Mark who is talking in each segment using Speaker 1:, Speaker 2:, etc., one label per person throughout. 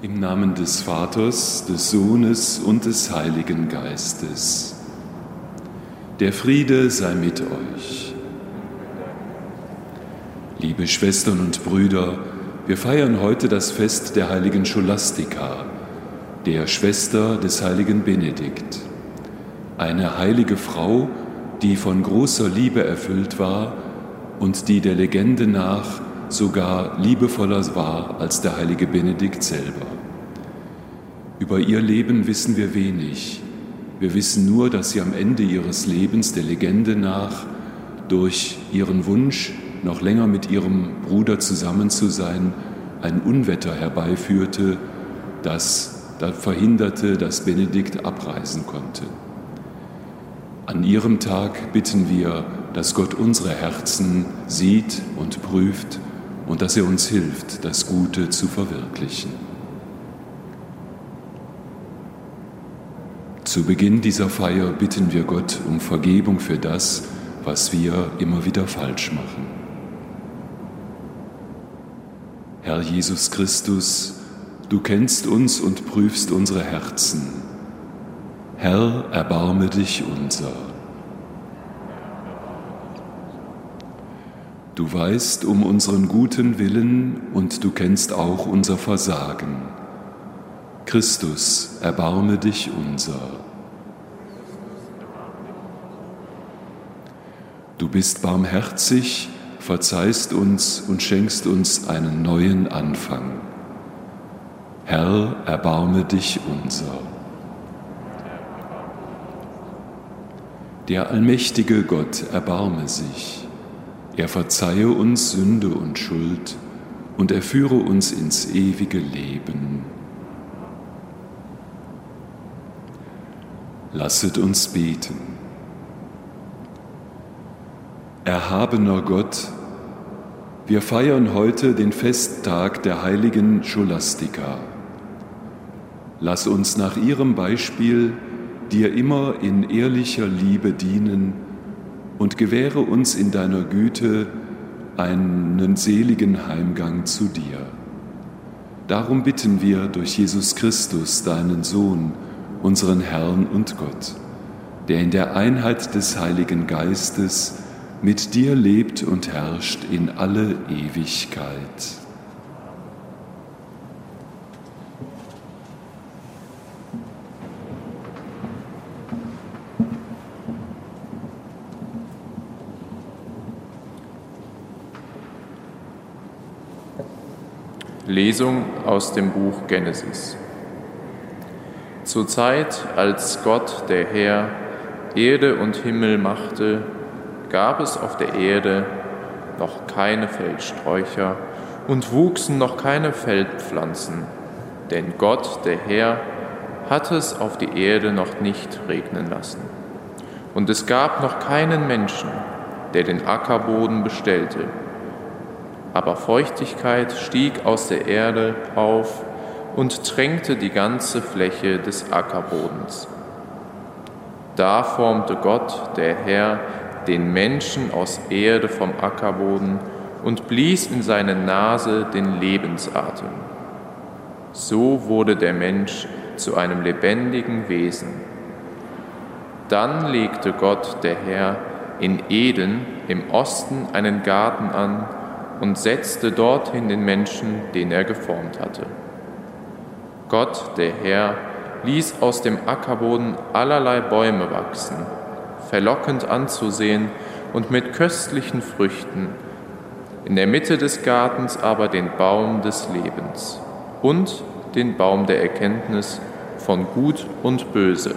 Speaker 1: Im Namen des Vaters, des Sohnes und des Heiligen Geistes. Der Friede sei mit euch. Liebe Schwestern und Brüder, wir feiern heute das Fest der heiligen Scholastika, der Schwester des heiligen Benedikt. Eine heilige Frau, die von großer Liebe erfüllt war und die der Legende nach sogar liebevoller war als der heilige Benedikt selber. Über ihr Leben wissen wir wenig. Wir wissen nur, dass sie am Ende ihres Lebens der Legende nach durch ihren Wunsch, noch länger mit ihrem Bruder zusammen zu sein, ein Unwetter herbeiführte, das verhinderte, dass Benedikt abreisen konnte. An ihrem Tag bitten wir, dass Gott unsere Herzen sieht und prüft und dass er uns hilft, das Gute zu verwirklichen. Zu Beginn dieser Feier bitten wir Gott um Vergebung für das, was wir immer wieder falsch machen. Herr Jesus Christus, du kennst uns und prüfst unsere Herzen. Herr, erbarme dich unser. Du weißt um unseren guten Willen und du kennst auch unser Versagen. Christus, erbarme dich unser. Du bist barmherzig verzeihst uns und schenkst uns einen neuen Anfang. Herr, erbarme dich unser. Der allmächtige Gott erbarme sich. Er verzeihe uns Sünde und Schuld und er führe uns ins ewige Leben. Lasset uns beten. Erhabener Gott, wir feiern heute den Festtag der heiligen Scholastika. Lass uns nach ihrem Beispiel dir immer in ehrlicher Liebe dienen und gewähre uns in deiner Güte einen seligen Heimgang zu dir. Darum bitten wir durch Jesus Christus, deinen Sohn, unseren Herrn und Gott, der in der Einheit des Heiligen Geistes mit dir lebt und herrscht in alle Ewigkeit.
Speaker 2: Lesung aus dem Buch Genesis. Zur Zeit, als Gott, der Herr, Erde und Himmel machte, gab es auf der Erde noch keine Feldsträucher und wuchsen noch keine Feldpflanzen, denn Gott, der Herr, hatte es auf die Erde noch nicht regnen lassen. Und es gab noch keinen Menschen, der den Ackerboden bestellte. Aber Feuchtigkeit stieg aus der Erde auf und tränkte die ganze Fläche des Ackerbodens. Da formte Gott, der Herr, den Menschen aus Erde vom Ackerboden und blies in seine Nase den Lebensatem. So wurde der Mensch zu einem lebendigen Wesen. Dann legte Gott, der Herr, in Eden im Osten einen Garten an und setzte dorthin den Menschen, den er geformt hatte. Gott, der Herr, ließ aus dem Ackerboden allerlei Bäume wachsen verlockend anzusehen und mit köstlichen Früchten, in der Mitte des Gartens aber den Baum des Lebens und den Baum der Erkenntnis von Gut und Böse.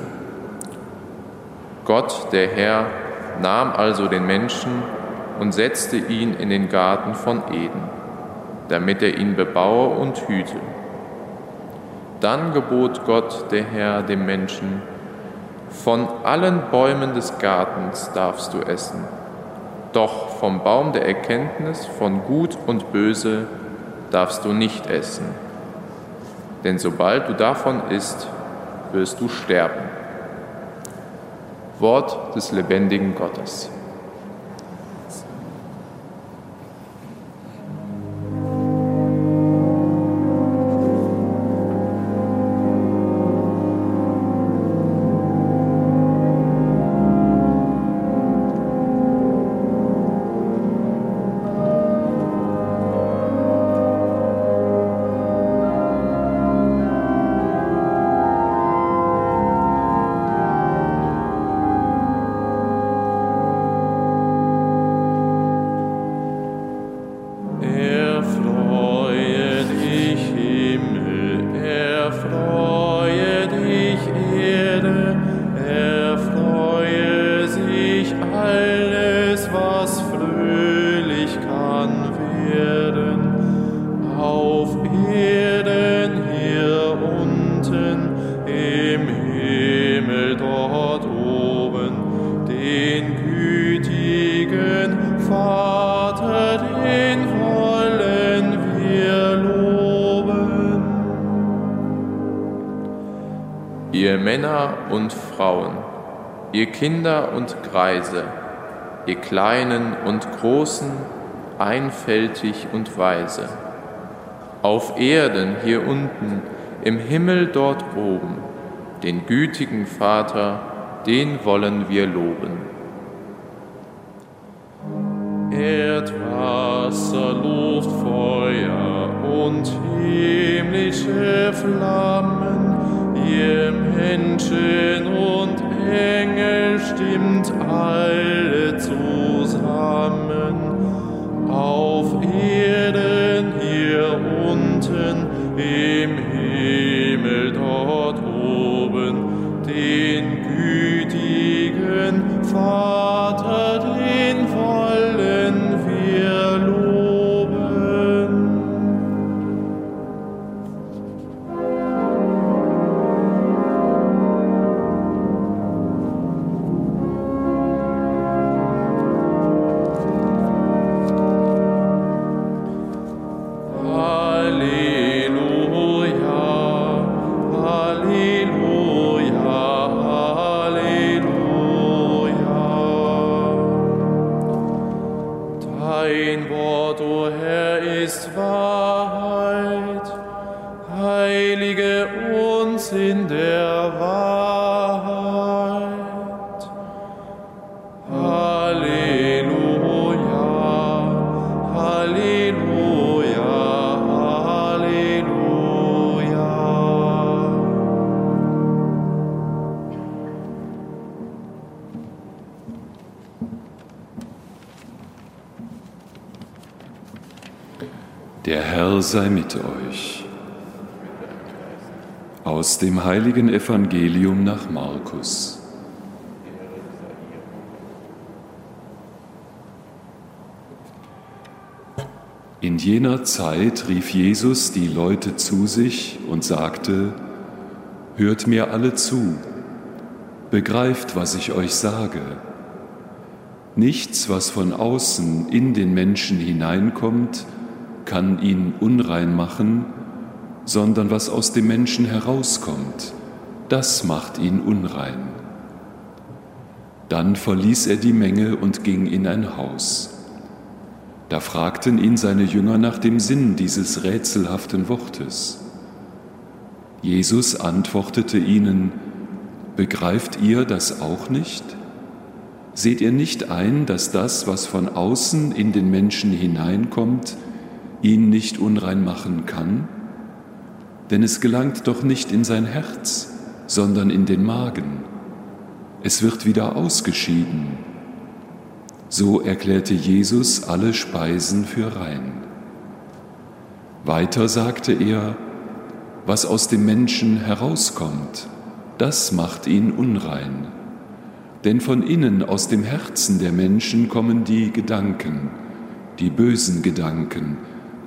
Speaker 2: Gott, der Herr, nahm also den Menschen und setzte ihn in den Garten von Eden, damit er ihn bebaue und hüte. Dann gebot Gott, der Herr, dem Menschen, von allen Bäumen des Gartens darfst du essen, doch vom Baum der Erkenntnis von Gut und Böse darfst du nicht essen. Denn sobald du davon isst, wirst du sterben. Wort des lebendigen Gottes. Kinder und Greise, ihr Kleinen und Großen, einfältig und weise, auf Erden hier unten, im Himmel dort oben, den gütigen Vater, den wollen wir loben.
Speaker 3: Erdwasser, Luft, Feuer und himmlische Flammen, ihr Menschen und Engel stimmt alle zusammen. Auf Erden hier unten im Himmel
Speaker 1: sei mit euch. Aus dem heiligen Evangelium nach Markus. In jener Zeit rief Jesus die Leute zu sich und sagte, Hört mir alle zu, begreift, was ich euch sage. Nichts, was von außen in den Menschen hineinkommt, kann ihn unrein machen, sondern was aus dem Menschen herauskommt, das macht ihn unrein. Dann verließ er die Menge und ging in ein Haus. Da fragten ihn seine Jünger nach dem Sinn dieses rätselhaften Wortes. Jesus antwortete ihnen, Begreift ihr das auch nicht? Seht ihr nicht ein, dass das, was von außen in den Menschen hineinkommt, ihn nicht unrein machen kann? Denn es gelangt doch nicht in sein Herz, sondern in den Magen. Es wird wieder ausgeschieden. So erklärte Jesus alle Speisen für rein. Weiter sagte er, was aus dem Menschen herauskommt, das macht ihn unrein. Denn von innen aus dem Herzen der Menschen kommen die Gedanken, die bösen Gedanken,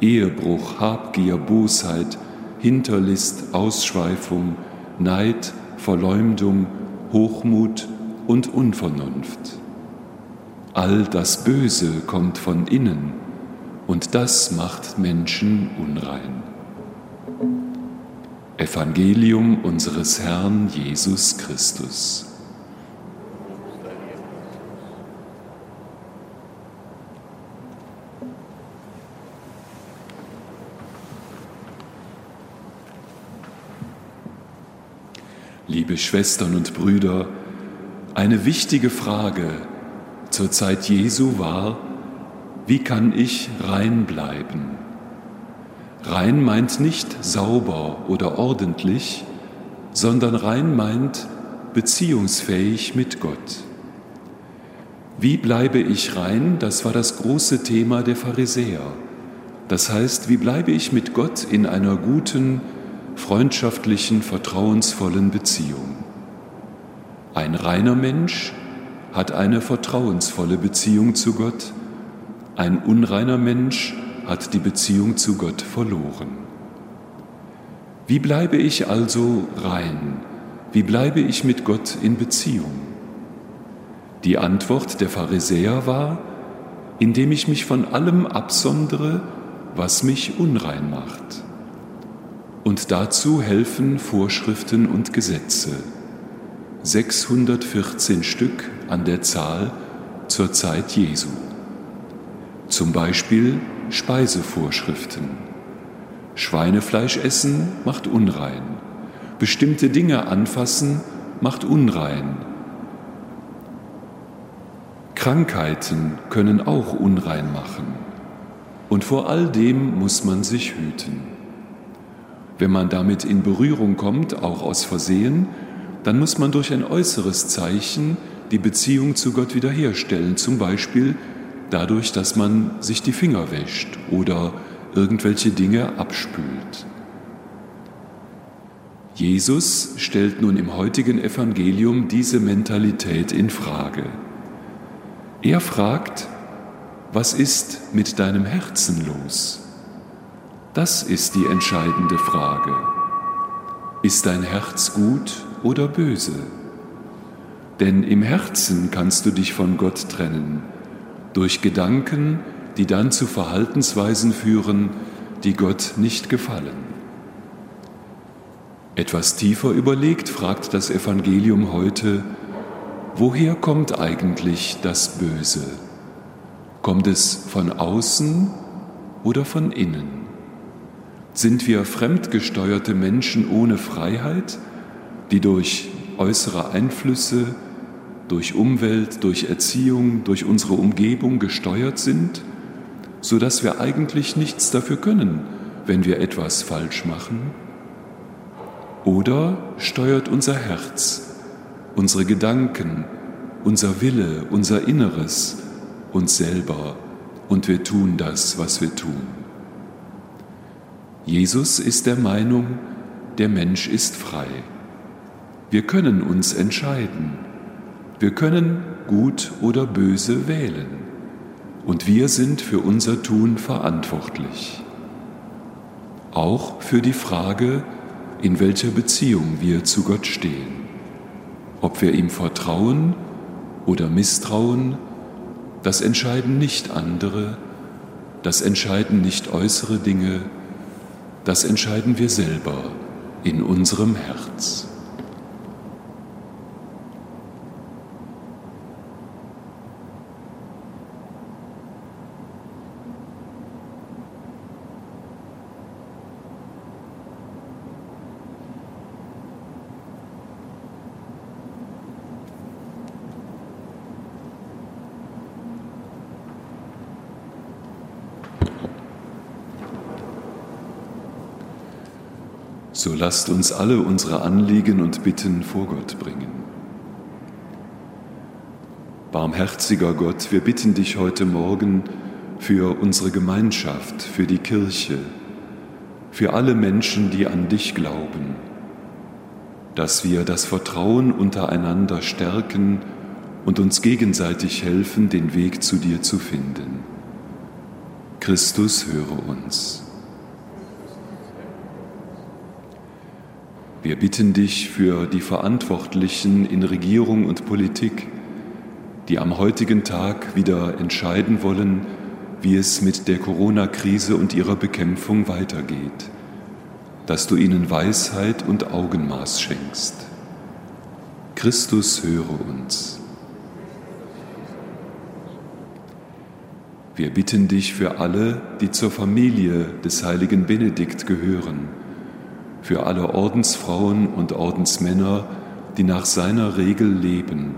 Speaker 1: Ehebruch, Habgier, Bosheit, Hinterlist, Ausschweifung, Neid, Verleumdung, Hochmut und Unvernunft. All das Böse kommt von innen und das macht Menschen unrein. Evangelium unseres Herrn Jesus Christus. Liebe Schwestern und Brüder, eine wichtige Frage zur Zeit Jesu war, wie kann ich rein bleiben? Rein meint nicht sauber oder ordentlich, sondern rein meint beziehungsfähig mit Gott. Wie bleibe ich rein? Das war das große Thema der Pharisäer. Das heißt, wie bleibe ich mit Gott in einer guten, freundschaftlichen, vertrauensvollen Beziehung? Ein reiner Mensch hat eine vertrauensvolle Beziehung zu Gott, ein unreiner Mensch hat die Beziehung zu Gott verloren. Wie bleibe ich also rein? Wie bleibe ich mit Gott in Beziehung? Die Antwort der Pharisäer war, indem ich mich von allem absondere, was mich unrein macht. Und dazu helfen Vorschriften und Gesetze. 614 Stück an der Zahl zur Zeit Jesu. Zum Beispiel Speisevorschriften. Schweinefleisch essen macht unrein. Bestimmte Dinge anfassen macht unrein. Krankheiten können auch unrein machen. Und vor all dem muss man sich hüten. Wenn man damit in Berührung kommt, auch aus Versehen, dann muss man durch ein äußeres Zeichen die Beziehung zu Gott wiederherstellen, zum Beispiel dadurch, dass man sich die Finger wäscht oder irgendwelche Dinge abspült. Jesus stellt nun im heutigen Evangelium diese Mentalität in Frage. Er fragt, was ist mit deinem Herzen los? Das ist die entscheidende Frage. Ist dein Herz gut oder böse. Denn im Herzen kannst du dich von Gott trennen, durch Gedanken, die dann zu Verhaltensweisen führen, die Gott nicht gefallen. Etwas tiefer überlegt fragt das Evangelium heute, woher kommt eigentlich das Böse? Kommt es von außen oder von innen? Sind wir fremdgesteuerte Menschen ohne Freiheit? die durch äußere Einflüsse, durch Umwelt, durch Erziehung, durch unsere Umgebung gesteuert sind, sodass wir eigentlich nichts dafür können, wenn wir etwas falsch machen? Oder steuert unser Herz, unsere Gedanken, unser Wille, unser Inneres uns selber und wir tun das, was wir tun? Jesus ist der Meinung, der Mensch ist frei. Wir können uns entscheiden. Wir können gut oder böse wählen. Und wir sind für unser Tun verantwortlich. Auch für die Frage, in welcher Beziehung wir zu Gott stehen. Ob wir ihm vertrauen oder misstrauen, das entscheiden nicht andere, das entscheiden nicht äußere Dinge, das entscheiden wir selber in unserem Herz. So lasst uns alle unsere Anliegen und Bitten vor Gott bringen. Barmherziger Gott, wir bitten dich heute Morgen für unsere Gemeinschaft, für die Kirche, für alle Menschen, die an dich glauben, dass wir das Vertrauen untereinander stärken und uns gegenseitig helfen, den Weg zu dir zu finden. Christus höre uns. Wir bitten dich für die Verantwortlichen in Regierung und Politik, die am heutigen Tag wieder entscheiden wollen, wie es mit der Corona-Krise und ihrer Bekämpfung weitergeht, dass du ihnen Weisheit und Augenmaß schenkst. Christus höre uns. Wir bitten dich für alle, die zur Familie des heiligen Benedikt gehören, für alle Ordensfrauen und Ordensmänner, die nach seiner Regel leben,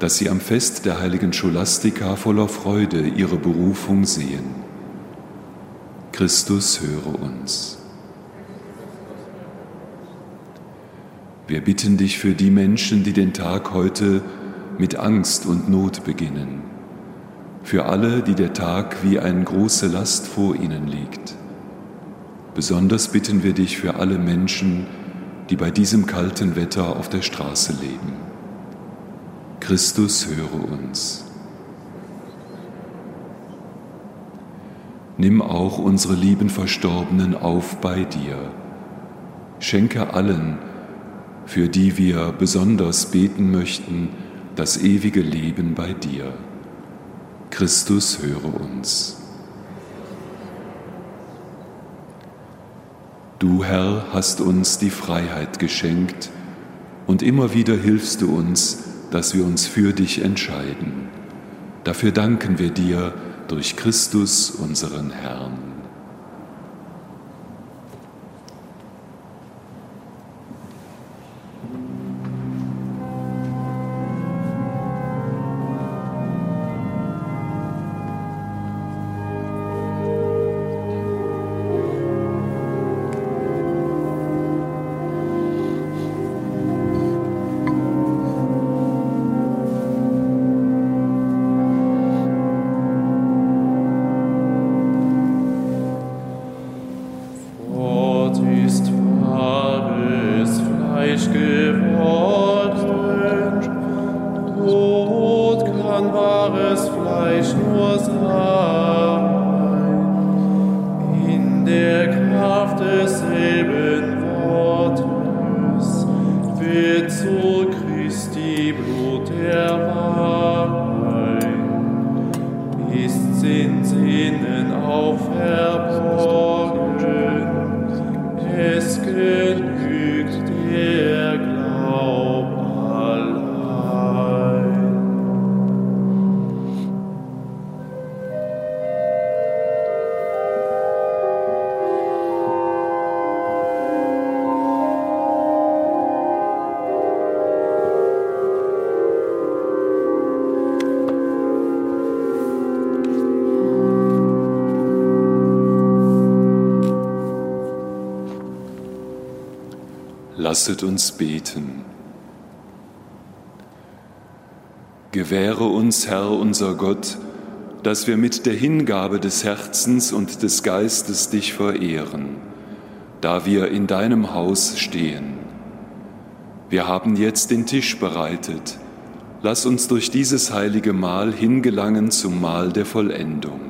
Speaker 1: dass sie am Fest der heiligen Scholastika voller Freude ihre Berufung sehen. Christus höre uns. Wir bitten dich für die Menschen, die den Tag heute mit Angst und Not beginnen für alle, die der Tag wie eine große Last vor ihnen liegt. Besonders bitten wir dich für alle Menschen, die bei diesem kalten Wetter auf der Straße leben. Christus höre uns. Nimm auch unsere lieben Verstorbenen auf bei dir. Schenke allen, für die wir besonders beten möchten, das ewige Leben bei dir. Christus höre uns. Du Herr hast uns die Freiheit geschenkt und immer wieder hilfst du uns, dass wir uns für dich entscheiden. Dafür danken wir dir durch Christus, unseren Herrn. Lasset uns beten. Gewähre uns, Herr unser Gott, dass wir mit der Hingabe des Herzens und des Geistes dich verehren, da wir in deinem Haus stehen. Wir haben jetzt den Tisch bereitet. Lass uns durch dieses heilige Mahl hingelangen zum Mahl der Vollendung.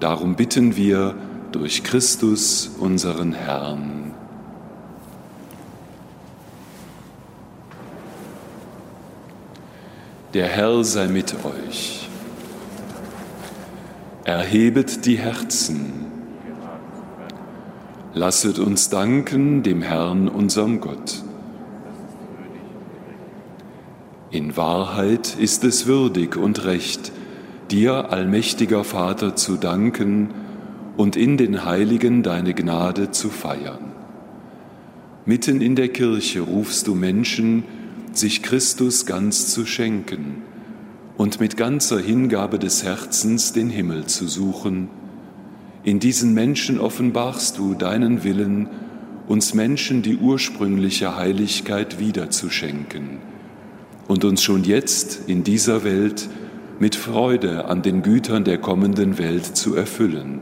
Speaker 1: Darum bitten wir durch Christus, unseren Herrn. Der Herr sei mit euch. Erhebet die Herzen. Lasset uns danken dem Herrn, unserem Gott. In Wahrheit ist es würdig und recht, dir, allmächtiger Vater, zu danken und in den Heiligen deine Gnade zu feiern. Mitten in der Kirche rufst du Menschen, sich Christus ganz zu schenken und mit ganzer Hingabe des Herzens den Himmel zu suchen. In diesen Menschen offenbarst du deinen Willen, uns Menschen die ursprüngliche Heiligkeit wiederzuschenken und uns schon jetzt in dieser Welt mit Freude an den Gütern der kommenden Welt zu erfüllen,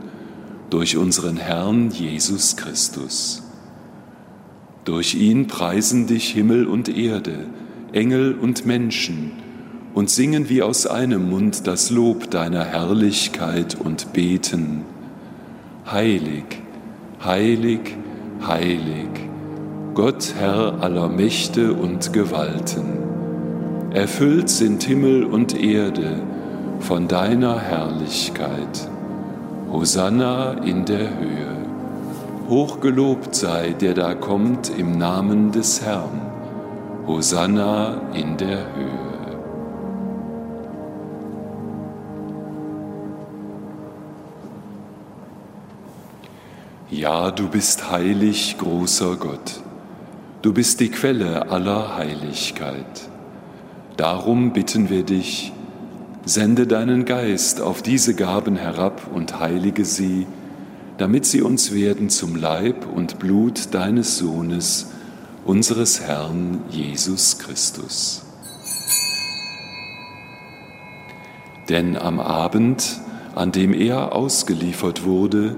Speaker 1: durch unseren Herrn Jesus Christus. Durch ihn preisen dich Himmel und Erde, Engel und Menschen und singen wie aus einem Mund das Lob deiner Herrlichkeit und beten. Heilig, heilig, heilig, Gott Herr aller Mächte und Gewalten. Erfüllt sind Himmel und Erde von deiner Herrlichkeit. Hosanna in der Höhe. Hochgelobt sei, der da kommt im Namen des Herrn. Hosanna in der Höhe. Ja, du bist heilig, großer Gott. Du bist die Quelle aller Heiligkeit. Darum bitten wir dich, sende deinen Geist auf diese Gaben herab und heilige sie, damit sie uns werden zum Leib und Blut deines Sohnes, unseres Herrn Jesus Christus. Denn am Abend, an dem er ausgeliefert wurde,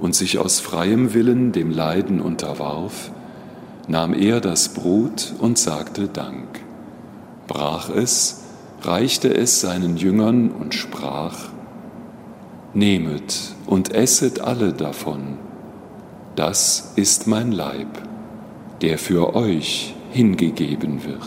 Speaker 1: und sich aus freiem Willen dem Leiden unterwarf, nahm er das Brot und sagte Dank, brach es, reichte es seinen Jüngern und sprach, Nehmet und esset alle davon, das ist mein Leib, der für euch hingegeben wird.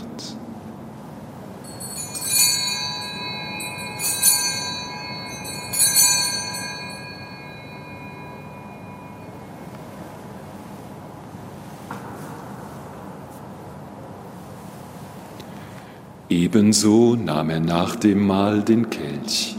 Speaker 1: Ebenso nahm er nach dem Mahl den Kelch,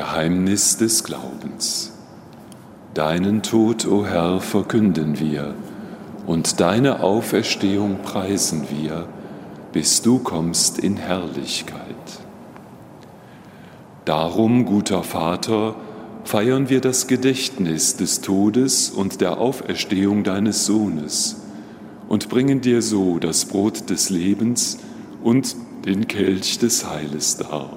Speaker 1: Geheimnis des Glaubens. Deinen Tod, o Herr, verkünden wir und deine Auferstehung preisen wir, bis du kommst in Herrlichkeit. Darum, guter Vater, feiern wir das Gedächtnis des Todes und der Auferstehung deines Sohnes und bringen dir so das Brot des Lebens und den Kelch des Heiles dar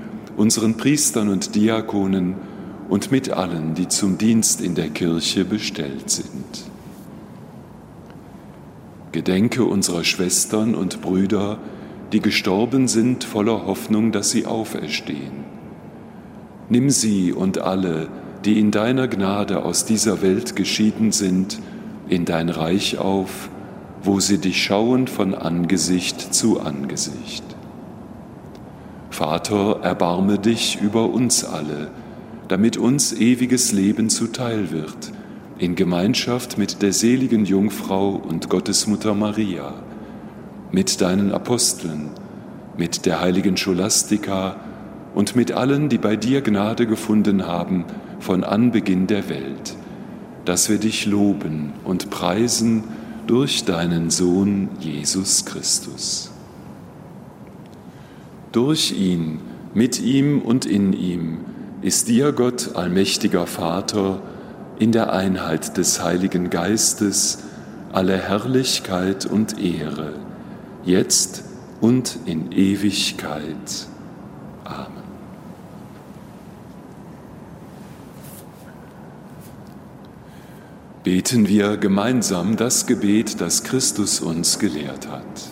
Speaker 1: unseren Priestern und Diakonen und mit allen, die zum Dienst in der Kirche bestellt sind. Gedenke unserer Schwestern und Brüder, die gestorben sind voller Hoffnung, dass sie auferstehen. Nimm sie und alle, die in deiner Gnade aus dieser Welt geschieden sind, in dein Reich auf, wo sie dich schauen von Angesicht zu Angesicht. Vater, erbarme dich über uns alle, damit uns ewiges Leben zuteil wird, in Gemeinschaft mit der seligen Jungfrau und Gottesmutter Maria, mit deinen Aposteln, mit der heiligen Scholastika und mit allen, die bei dir Gnade gefunden haben von Anbeginn der Welt, dass wir dich loben und preisen durch deinen Sohn Jesus Christus. Durch ihn, mit ihm und in ihm ist dir, Gott, allmächtiger Vater, in der Einheit des Heiligen Geistes alle Herrlichkeit und Ehre, jetzt und in Ewigkeit. Amen. Beten wir gemeinsam das Gebet, das Christus uns gelehrt hat.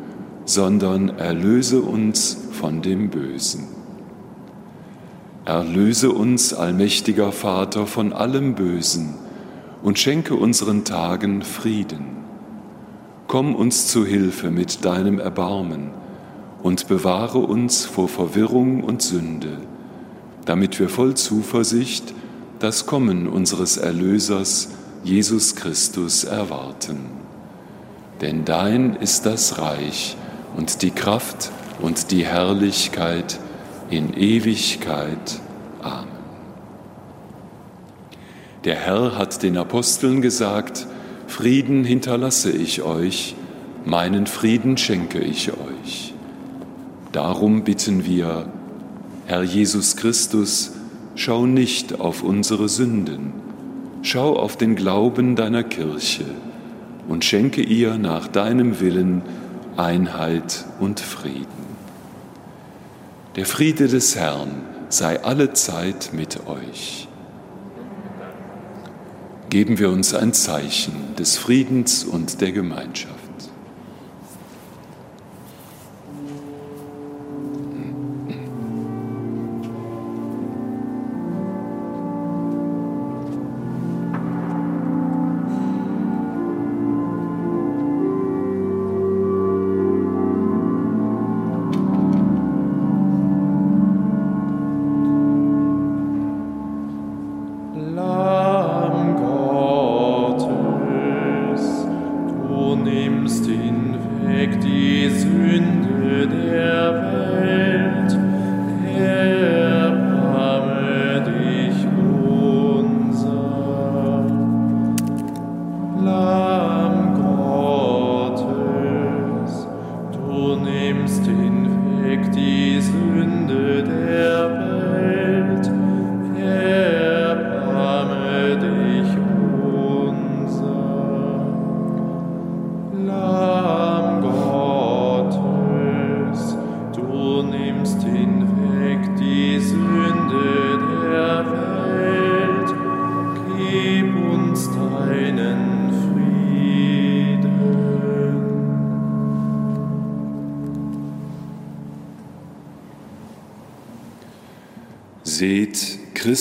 Speaker 1: sondern erlöse uns von dem Bösen. Erlöse uns, allmächtiger Vater, von allem Bösen und schenke unseren Tagen Frieden. Komm uns zu Hilfe mit deinem Erbarmen und bewahre uns vor Verwirrung und Sünde damit wir voll Zuversicht das Kommen unseres Erlösers, Jesus Christus, erwarten. Denn dein ist das Reich und die Kraft und die Herrlichkeit in Ewigkeit. Amen. Der Herr hat den Aposteln gesagt, Frieden hinterlasse ich euch, meinen Frieden schenke ich euch. Darum bitten wir, Herr Jesus Christus, schau nicht auf unsere Sünden, schau auf den Glauben deiner Kirche und schenke ihr nach deinem Willen Einheit und Frieden. Der Friede des Herrn sei alle Zeit mit euch. Geben wir uns ein Zeichen des Friedens und der Gemeinschaft.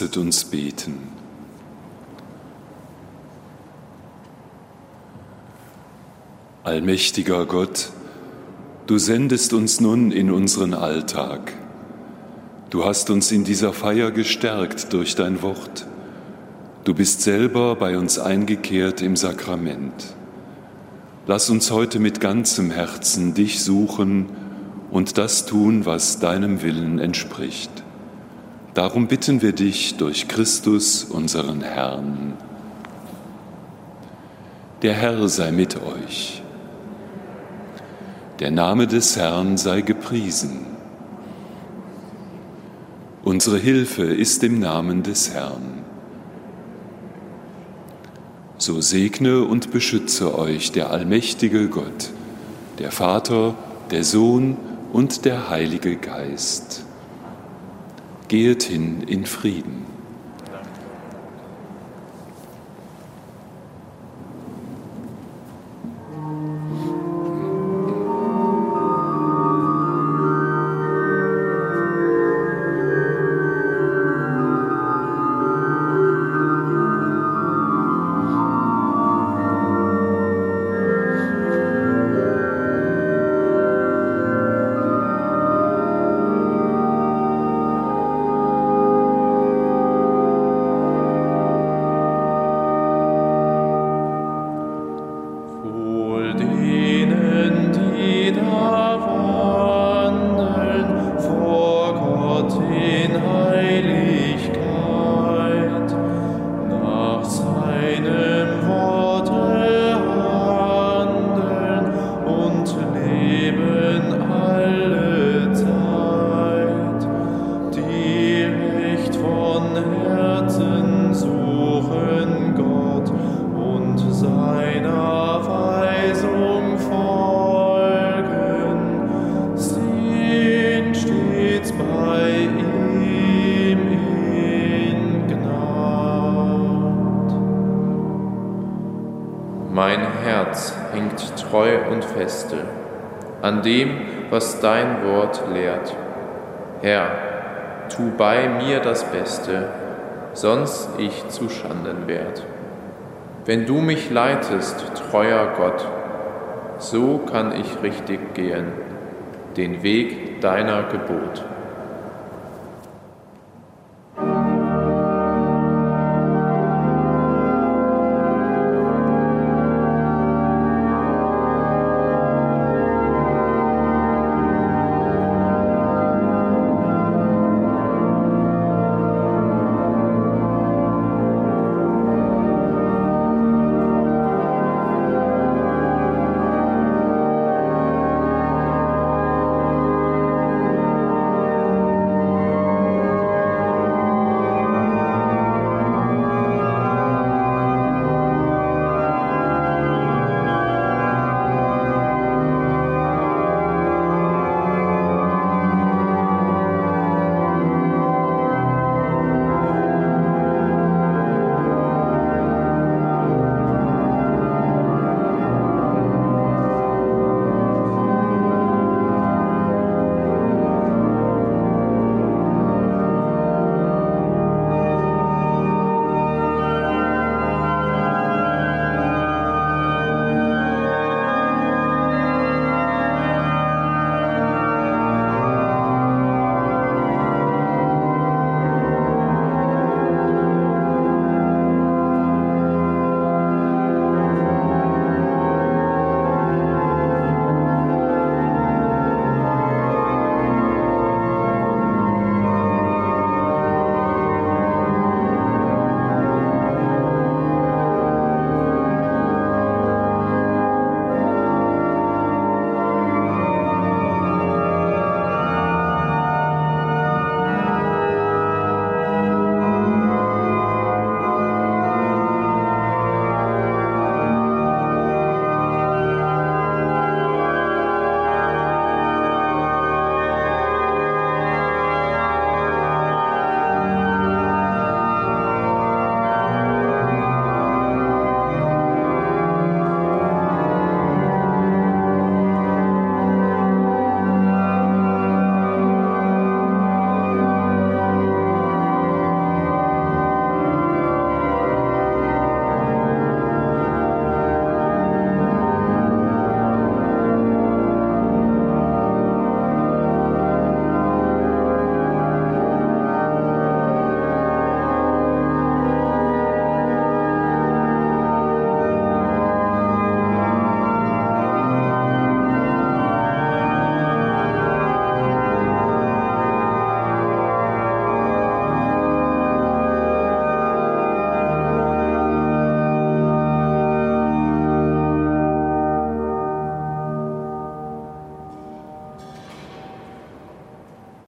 Speaker 1: Lasset uns beten. Allmächtiger Gott, du sendest uns nun in unseren Alltag. Du hast uns in dieser Feier gestärkt durch dein Wort. Du bist selber bei uns eingekehrt im Sakrament. Lass uns heute mit ganzem Herzen dich suchen und das tun, was deinem Willen entspricht. Darum bitten wir dich durch Christus, unseren Herrn. Der Herr sei mit euch. Der Name des Herrn sei gepriesen. Unsere Hilfe ist im Namen des Herrn. So segne und beschütze euch der allmächtige Gott, der Vater, der Sohn und der Heilige Geist. Gehet hin in Frieden.
Speaker 2: Feste an dem, was dein Wort lehrt. Herr, tu bei mir das Beste, sonst ich zu Schanden werd. Wenn du mich leitest, treuer Gott, so kann ich richtig gehen, den Weg deiner Gebot.